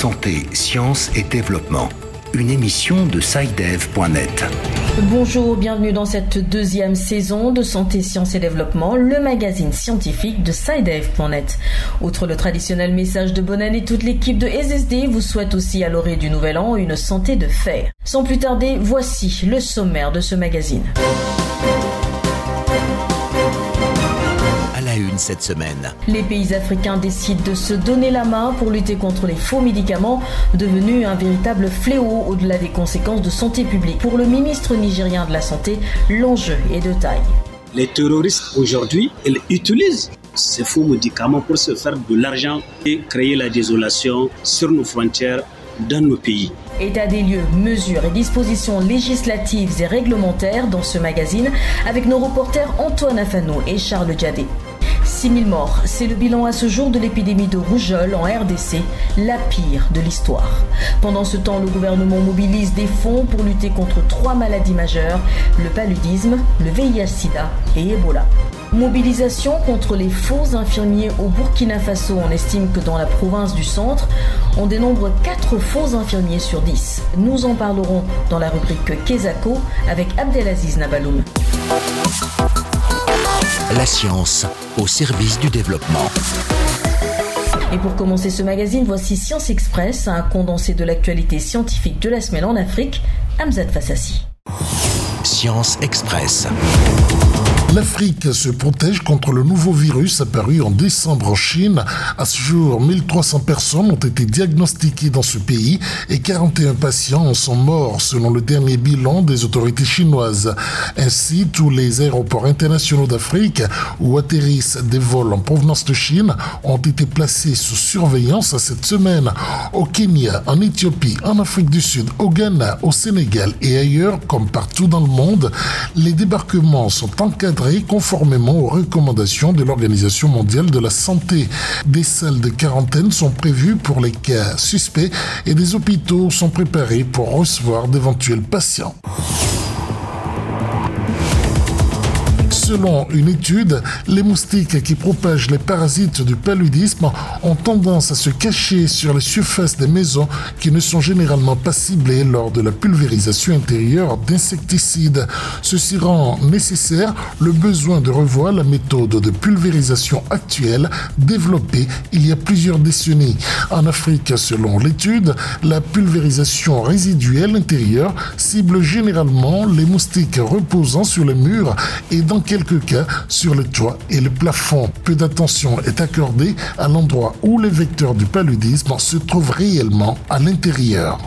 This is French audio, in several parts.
Santé, Sciences et Développement, une émission de SciDev.net. Bonjour, bienvenue dans cette deuxième saison de Santé, Sciences et Développement, le magazine scientifique de SciDev.net. Outre le traditionnel message de bonne année, toute l'équipe de SSD vous souhaite aussi à l'orée du nouvel an une santé de fer. Sans plus tarder, voici le sommaire de ce magazine. Cette semaine. Les pays africains décident de se donner la main pour lutter contre les faux médicaments, devenus un véritable fléau au-delà des conséquences de santé publique. Pour le ministre nigérien de la Santé, l'enjeu est de taille. Les terroristes aujourd'hui, ils utilisent ces faux médicaments pour se faire de l'argent et créer la désolation sur nos frontières dans nos pays. État des lieux, mesures et dispositions législatives et réglementaires dans ce magazine avec nos reporters Antoine Afano et Charles Diadé. 6 000 morts, c'est le bilan à ce jour de l'épidémie de rougeole en RDC, la pire de l'histoire. Pendant ce temps, le gouvernement mobilise des fonds pour lutter contre trois maladies majeures, le paludisme, le VIH-Sida et Ebola. Mobilisation contre les faux infirmiers au Burkina Faso. On estime que dans la province du centre, on dénombre 4 faux infirmiers sur 10. Nous en parlerons dans la rubrique Kezako avec Abdelaziz Nabaloum. La science au service du développement. Et pour commencer ce magazine, voici Science Express, un condensé de l'actualité scientifique de la semaine en Afrique, Hamzat Fassassi. Science Express. L'Afrique se protège contre le nouveau virus apparu en décembre en Chine. À ce jour, 1300 personnes ont été diagnostiquées dans ce pays et 41 patients en sont morts selon le dernier bilan des autorités chinoises. Ainsi, tous les aéroports internationaux d'Afrique où atterrissent des vols en provenance de Chine ont été placés sous surveillance cette semaine. Au Kenya, en Éthiopie, en Afrique du Sud, au Ghana, au Sénégal et ailleurs, comme partout dans le monde, les débarquements sont encadrés conformément aux recommandations de l'Organisation mondiale de la santé. Des salles de quarantaine sont prévues pour les cas suspects et des hôpitaux sont préparés pour recevoir d'éventuels patients. Selon une étude, les moustiques qui propagent les parasites du paludisme ont tendance à se cacher sur les surfaces des maisons qui ne sont généralement pas ciblées lors de la pulvérisation intérieure d'insecticides. Ceci rend nécessaire le besoin de revoir la méthode de pulvérisation actuelle développée il y a plusieurs décennies. En Afrique, selon l'étude, la pulvérisation résiduelle intérieure cible généralement les moustiques reposant sur les murs et dans quelques cas sur le toit et le plafond. Peu d'attention est accordée à l'endroit où les vecteurs du paludisme se trouvent réellement à l'intérieur.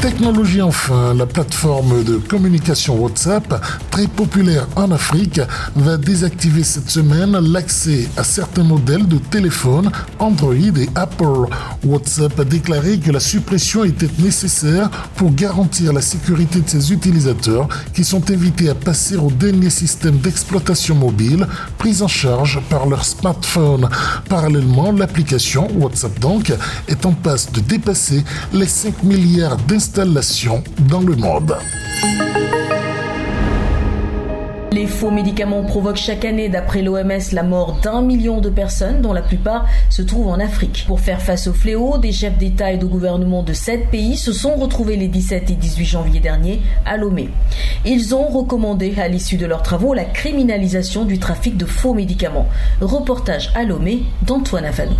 Technologie enfin, la plateforme de communication WhatsApp, très populaire en Afrique, va désactiver cette semaine l'accès à certains modèles de téléphones Android et Apple. WhatsApp a déclaré que la suppression était nécessaire pour garantir la sécurité de ses utilisateurs qui sont invités à passer au dernier système d'exploitation mobile pris en charge par leur smartphone. Parallèlement, l'application WhatsApp donc est en passe de dépasser les 5 milliards d'installations dans le monde. Les faux médicaments provoquent chaque année, d'après l'OMS, la mort d'un million de personnes, dont la plupart se trouvent en Afrique. Pour faire face au fléau, des chefs d'État et de gouvernement de sept pays se sont retrouvés les 17 et 18 janvier dernier à Lomé. Ils ont recommandé, à l'issue de leurs travaux, la criminalisation du trafic de faux médicaments. Reportage à Lomé d'Antoine Afanou.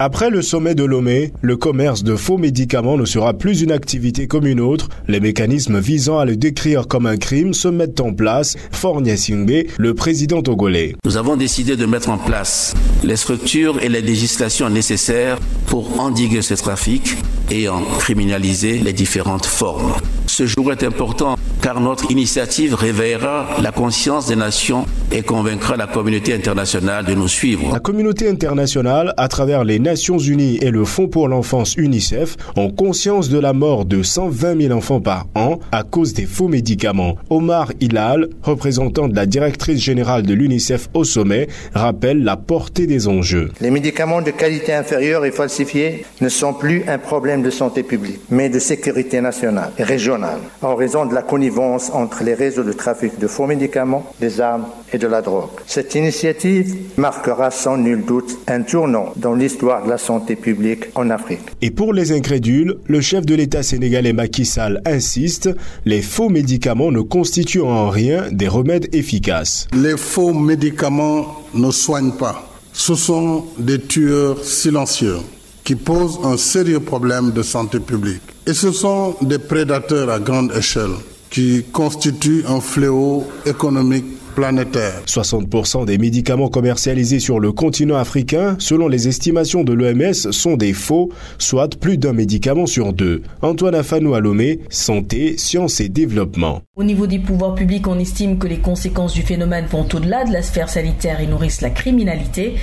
Après le sommet de Lomé, le commerce de faux médicaments ne sera plus une activité comme une autre. Les mécanismes visant à le décrire comme un crime se mettent en place. Fornia Singbe, le président togolais. Nous avons décidé de mettre en place les structures et les législations nécessaires pour endiguer ce trafic et en criminaliser les différentes formes. Ce jour est important car notre initiative réveillera la conscience des nations et convaincra la communauté internationale de nous suivre. La communauté internationale, à travers les Nations Unies et le Fonds pour l'enfance UNICEF, ont conscience de la mort de 120 000 enfants par an à cause des faux médicaments. Omar Hilal, représentant de la directrice générale de l'UNICEF au sommet, rappelle la portée des enjeux. Les médicaments de qualité inférieure et falsifiés ne sont plus un problème de santé publique, mais de sécurité nationale et régionale. Nationale en raison de la connivence entre les réseaux de trafic de faux médicaments, des armes et de la drogue. Cette initiative marquera sans nul doute un tournant dans l'histoire de la santé publique en Afrique. Et pour les incrédules, le chef de l'État sénégalais Macky Sall insiste, les faux médicaments ne constituent en rien des remèdes efficaces. Les faux médicaments ne soignent pas. Ce sont des tueurs silencieux qui posent un sérieux problème de santé publique. Et ce sont des prédateurs à grande échelle qui constituent un fléau économique planétaire. 60% des médicaments commercialisés sur le continent africain, selon les estimations de l'OMS, sont des faux, soit plus d'un médicament sur deux. Antoine Afanou Alomé, Santé, Sciences et Développement. Au niveau des pouvoirs publics, on estime que les conséquences du phénomène vont au-delà de la sphère sanitaire et nourrissent la criminalité.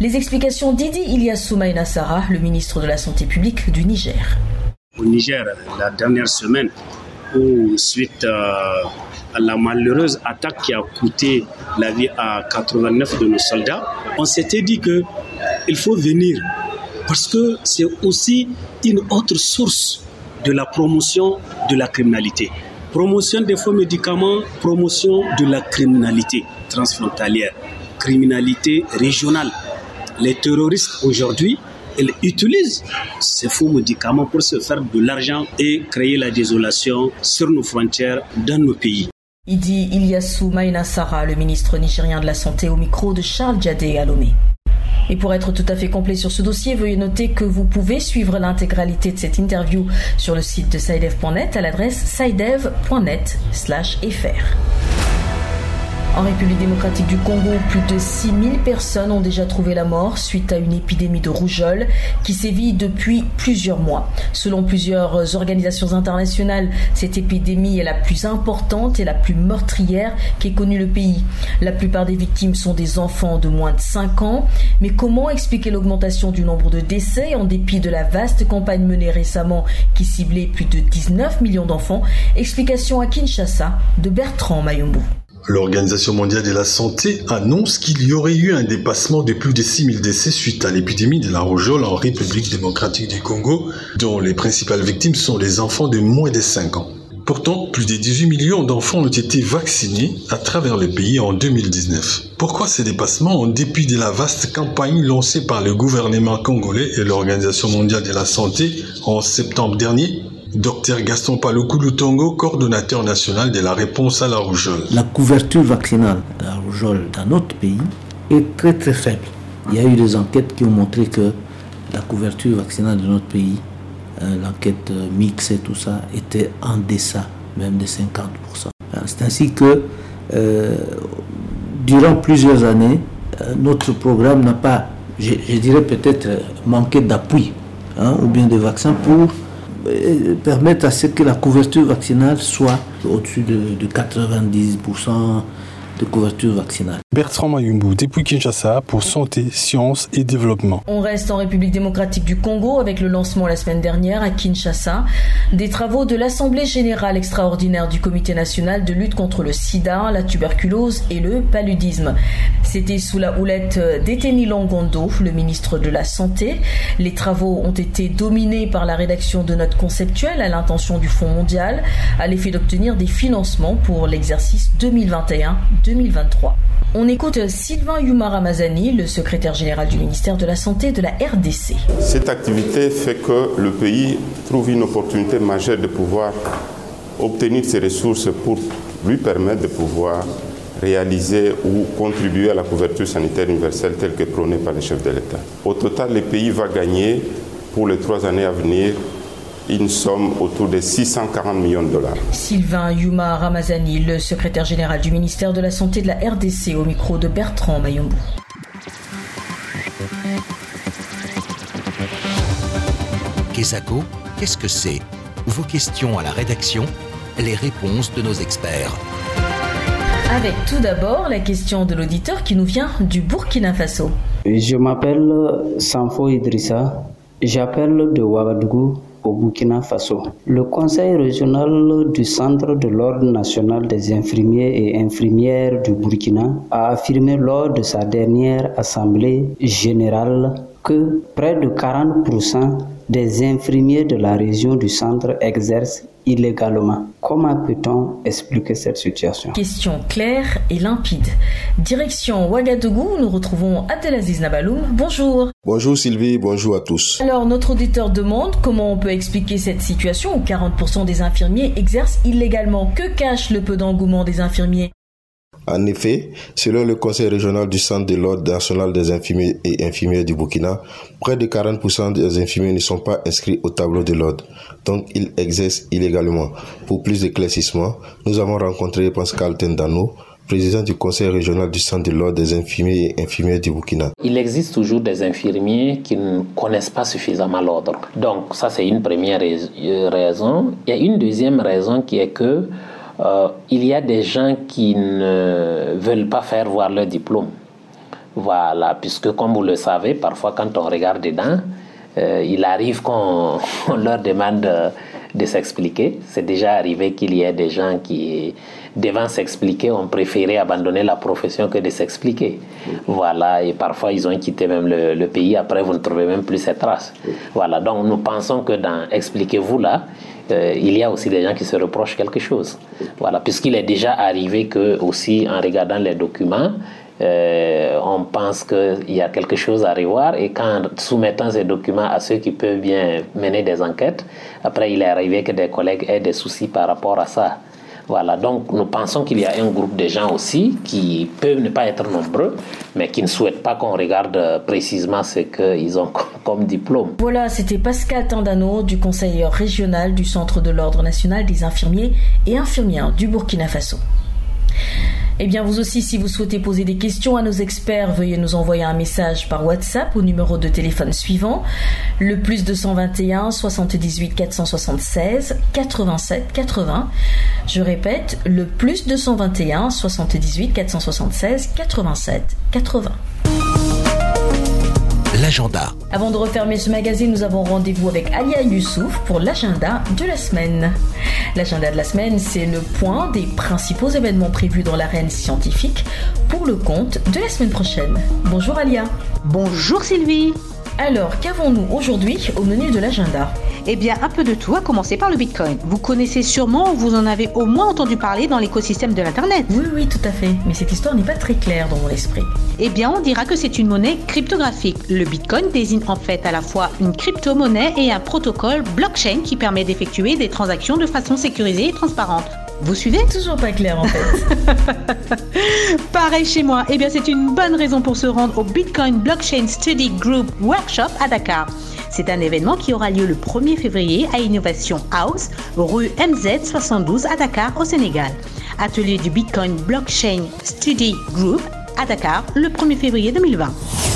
Les explications d'Idi Ilyas Soumaïna Sarah, le ministre de la Santé publique du Niger. Au Niger, la dernière semaine, suite à la malheureuse attaque qui a coûté la vie à 89 de nos soldats, on s'était dit que il faut venir parce que c'est aussi une autre source de la promotion de la criminalité. Promotion des faux médicaments, promotion de la criminalité transfrontalière, criminalité régionale. Les terroristes aujourd'hui, ils utilisent ces faux médicaments pour se faire de l'argent et créer la désolation sur nos frontières dans nos pays. Il dit Ilyasu Sarah, le ministre nigérien de la Santé, au micro de Charles Djadé Alomé. Et pour être tout à fait complet sur ce dossier, veuillez noter que vous pouvez suivre l'intégralité de cette interview sur le site de sidev.net à l'adresse sidev.net/fr. En République démocratique du Congo, plus de 6000 personnes ont déjà trouvé la mort suite à une épidémie de rougeole qui sévit depuis plusieurs mois. Selon plusieurs organisations internationales, cette épidémie est la plus importante et la plus meurtrière qu'ait connue le pays. La plupart des victimes sont des enfants de moins de 5 ans. Mais comment expliquer l'augmentation du nombre de décès en dépit de la vaste campagne menée récemment qui ciblait plus de 19 millions d'enfants? Explication à Kinshasa de Bertrand Mayombo. L'Organisation mondiale de la santé annonce qu'il y aurait eu un dépassement de plus de 6000 décès suite à l'épidémie de la rougeole en République démocratique du Congo, dont les principales victimes sont les enfants de moins de 5 ans. Pourtant, plus de 18 millions d'enfants ont été vaccinés à travers le pays en 2019. Pourquoi ces dépassements en dépit de la vaste campagne lancée par le gouvernement congolais et l'Organisation mondiale de la santé en septembre dernier? Docteur Gaston Paloukou Lutongo, coordonnateur national de la réponse à la rougeole. La couverture vaccinale de la rougeole dans notre pays est très très faible. Il y a eu des enquêtes qui ont montré que la couverture vaccinale de notre pays, euh, l'enquête euh, mixte et tout ça, était en deçà même de 50%. Euh, c'est ainsi que durant plusieurs années, notre programme n'a pas, je, dirais peut-être, manqué d'appui hein, ou bien de vaccins pour permettre à ce que la couverture vaccinale soit au-dessus de, de 90% de couverture vaccinale. Bertrand Mayumbu, depuis Kinshasa pour Santé, Sciences et Développement. On reste en République démocratique du Congo avec le lancement la semaine dernière à Kinshasa des travaux de l'Assemblée générale extraordinaire du Comité national de lutte contre le sida, la tuberculose et le paludisme. C'était sous la houlette d'Eteni Longondo, le ministre de la Santé. Les travaux ont été dominés par la rédaction de notes conceptuelles à l'intention du Fonds mondial à l'effet d'obtenir des financements pour l'exercice 2021-2023. On écoute Sylvain Yuma Ramazani, le secrétaire général du ministère de la Santé de la RDC. Cette activité fait que le pays trouve une opportunité majeure de pouvoir obtenir ces ressources pour lui permettre de pouvoir réaliser ou contribuer à la couverture sanitaire universelle telle que prônée par les chefs de l'État. Au total, le pays va gagner pour les trois années à venir une somme autour de 640 millions de dollars. Sylvain Yuma Ramazani, le secrétaire général du ministère de la Santé de la RDC, au micro de Bertrand Mayombo. Kesako, qu'est-ce que c'est? Vos questions à la rédaction, les réponses de nos experts. Avec tout d'abord la question de l'auditeur qui nous vient du Burkina Faso. Je m'appelle Sanfo Idrissa, j'appelle de Ouagadougou Burkina Faso. Le Conseil régional du Centre de l'Ordre national des infirmiers et infirmières du Burkina a affirmé lors de sa dernière assemblée générale que près de 40% des infirmiers de la région du centre exercent illégalement. Comment peut-on expliquer cette situation? Question claire et limpide. Direction Ouagadougou, nous retrouvons Abdelaziz Nabaloum. Bonjour. Bonjour Sylvie, bonjour à tous. Alors notre auditeur demande comment on peut expliquer cette situation où 40% des infirmiers exercent illégalement. Que cache le peu d'engouement des infirmiers? En effet, selon le Conseil régional du Centre de l'Ordre national des infirmiers et infirmières du Burkina, près de 40% des infirmiers ne sont pas inscrits au tableau de l'ordre, donc ils exercent illégalement. Pour plus d'éclaircissement, nous avons rencontré Pascal Tendano, président du Conseil régional du Centre de l'Ordre des infirmiers et infirmières du Burkina. Il existe toujours des infirmiers qui ne connaissent pas suffisamment l'ordre. Donc ça, c'est une première raison. Il y a une deuxième raison qui est que euh, il y a des gens qui ne veulent pas faire voir leur diplôme. Voilà, puisque comme vous le savez, parfois quand on regarde dedans, euh, il arrive qu'on leur demande de s'expliquer. C'est déjà arrivé qu'il y ait des gens qui, devant s'expliquer, ont préféré abandonner la profession que de s'expliquer. Voilà, et parfois ils ont quitté même le, le, pays. Après, vous ne trouvez même plus ces traces. Voilà, donc nous pensons que dans Expliquez-vous là, euh, il y a aussi des gens qui se reprochent quelque chose. Voilà, puisqu'il est déjà arrivé que aussi en regardant les documents, euh, on pense qu'il y a quelque chose à revoir et qu'en soumettant ces documents à ceux qui peuvent bien mener des enquêtes, après il est arrivé que des collègues aient des soucis par rapport à ça. Voilà, donc nous pensons qu'il y a un groupe de gens aussi qui peuvent ne pas être nombreux, mais qui ne souhaitent pas qu'on regarde précisément ce qu'ils ont comme diplôme. Voilà, c'était Pascal Tandano du conseiller régional du Centre de l'Ordre national des infirmiers et infirmières du Burkina Faso. Eh bien, vous aussi, si vous souhaitez poser des questions à nos experts, veuillez nous envoyer un message par WhatsApp au numéro de téléphone suivant, le plus 221 78 476 87 80. Je répète, le plus 221 78 476 87 80 l'agenda. Avant de refermer ce magazine, nous avons rendez-vous avec Alia Youssouf pour l'agenda de la semaine. L'agenda de la semaine, c'est le point des principaux événements prévus dans l'arène scientifique pour le compte de la semaine prochaine. Bonjour Alia. Bonjour Sylvie. Alors, qu'avons-nous aujourd'hui au menu de l'agenda Eh bien, un peu de tout, à commencer par le Bitcoin. Vous connaissez sûrement, vous en avez au moins entendu parler dans l'écosystème de l'Internet. Oui, oui, tout à fait. Mais cette histoire n'est pas très claire dans mon esprit. Eh bien, on dira que c'est une monnaie cryptographique. Le Bitcoin désigne en fait à la fois une crypto-monnaie et un protocole blockchain qui permet d'effectuer des transactions de façon sécurisée et transparente. Vous suivez Toujours pas clair en fait. Pareil chez moi. Eh bien, c'est une bonne raison pour se rendre au Bitcoin Blockchain Study Group Workshop à Dakar. C'est un événement qui aura lieu le 1er février à Innovation House, rue MZ 72 à Dakar, au Sénégal. Atelier du Bitcoin Blockchain Study Group à Dakar le 1er février 2020.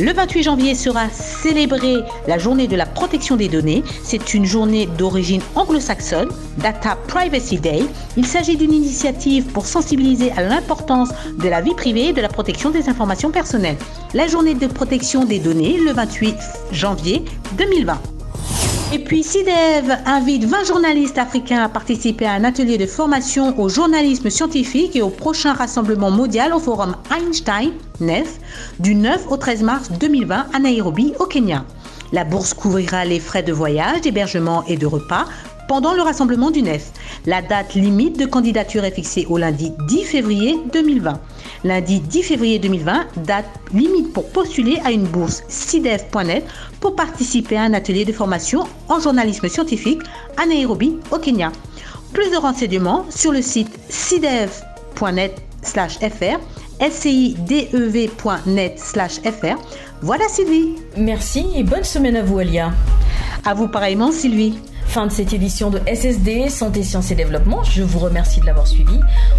Le 28 janvier sera célébrée la journée de la protection des données. C'est une journée d'origine anglo-saxonne, Data Privacy Day. Il s'agit d'une initiative pour sensibiliser à l'importance de la vie privée et de la protection des informations personnelles. La journée de protection des données le 28 janvier 2020. Et puis CIDEV invite 20 journalistes africains à participer à un atelier de formation au journalisme scientifique et au prochain rassemblement mondial au forum Einstein NEF du 9 au 13 mars 2020 à Nairobi au Kenya. La bourse couvrira les frais de voyage, d'hébergement et de repas pendant le rassemblement du NEF. La date limite de candidature est fixée au lundi 10 février 2020. Lundi 10 février 2020, date limite pour postuler à une bourse CIDEF.net pour participer à un atelier de formation en journalisme scientifique à Nairobi, au Kenya. Plus de renseignements sur le site cidev.net/fr scidev.net/fr. Voilà Sylvie. Merci et bonne semaine à vous Alia. À vous pareillement Sylvie. Fin de cette édition de SSD, Santé, Sciences et Développement. Je vous remercie de l'avoir suivi.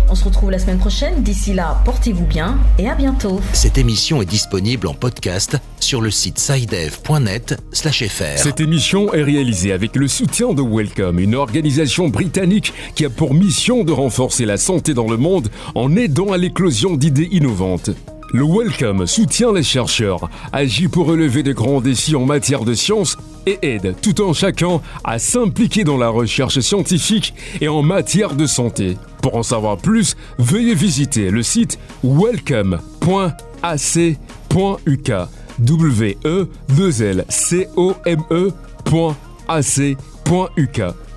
On se retrouve la semaine prochaine. D'ici là, portez-vous bien et à bientôt. Cette émission est disponible en podcast sur le site sidev.net/fr. Cette émission est réalisée avec le soutien de Welcome, une organisation britannique qui a pour mission de renforcer la santé dans le monde en aidant à l'éclosion d'idées innovantes. Le Welcome soutient les chercheurs, agit pour relever de grands défis en matière de sciences et aide tout en chacun à s'impliquer dans la recherche scientifique et en matière de santé. Pour en savoir plus, veuillez visiter le site welcome.ac.uk welcome.ac.uk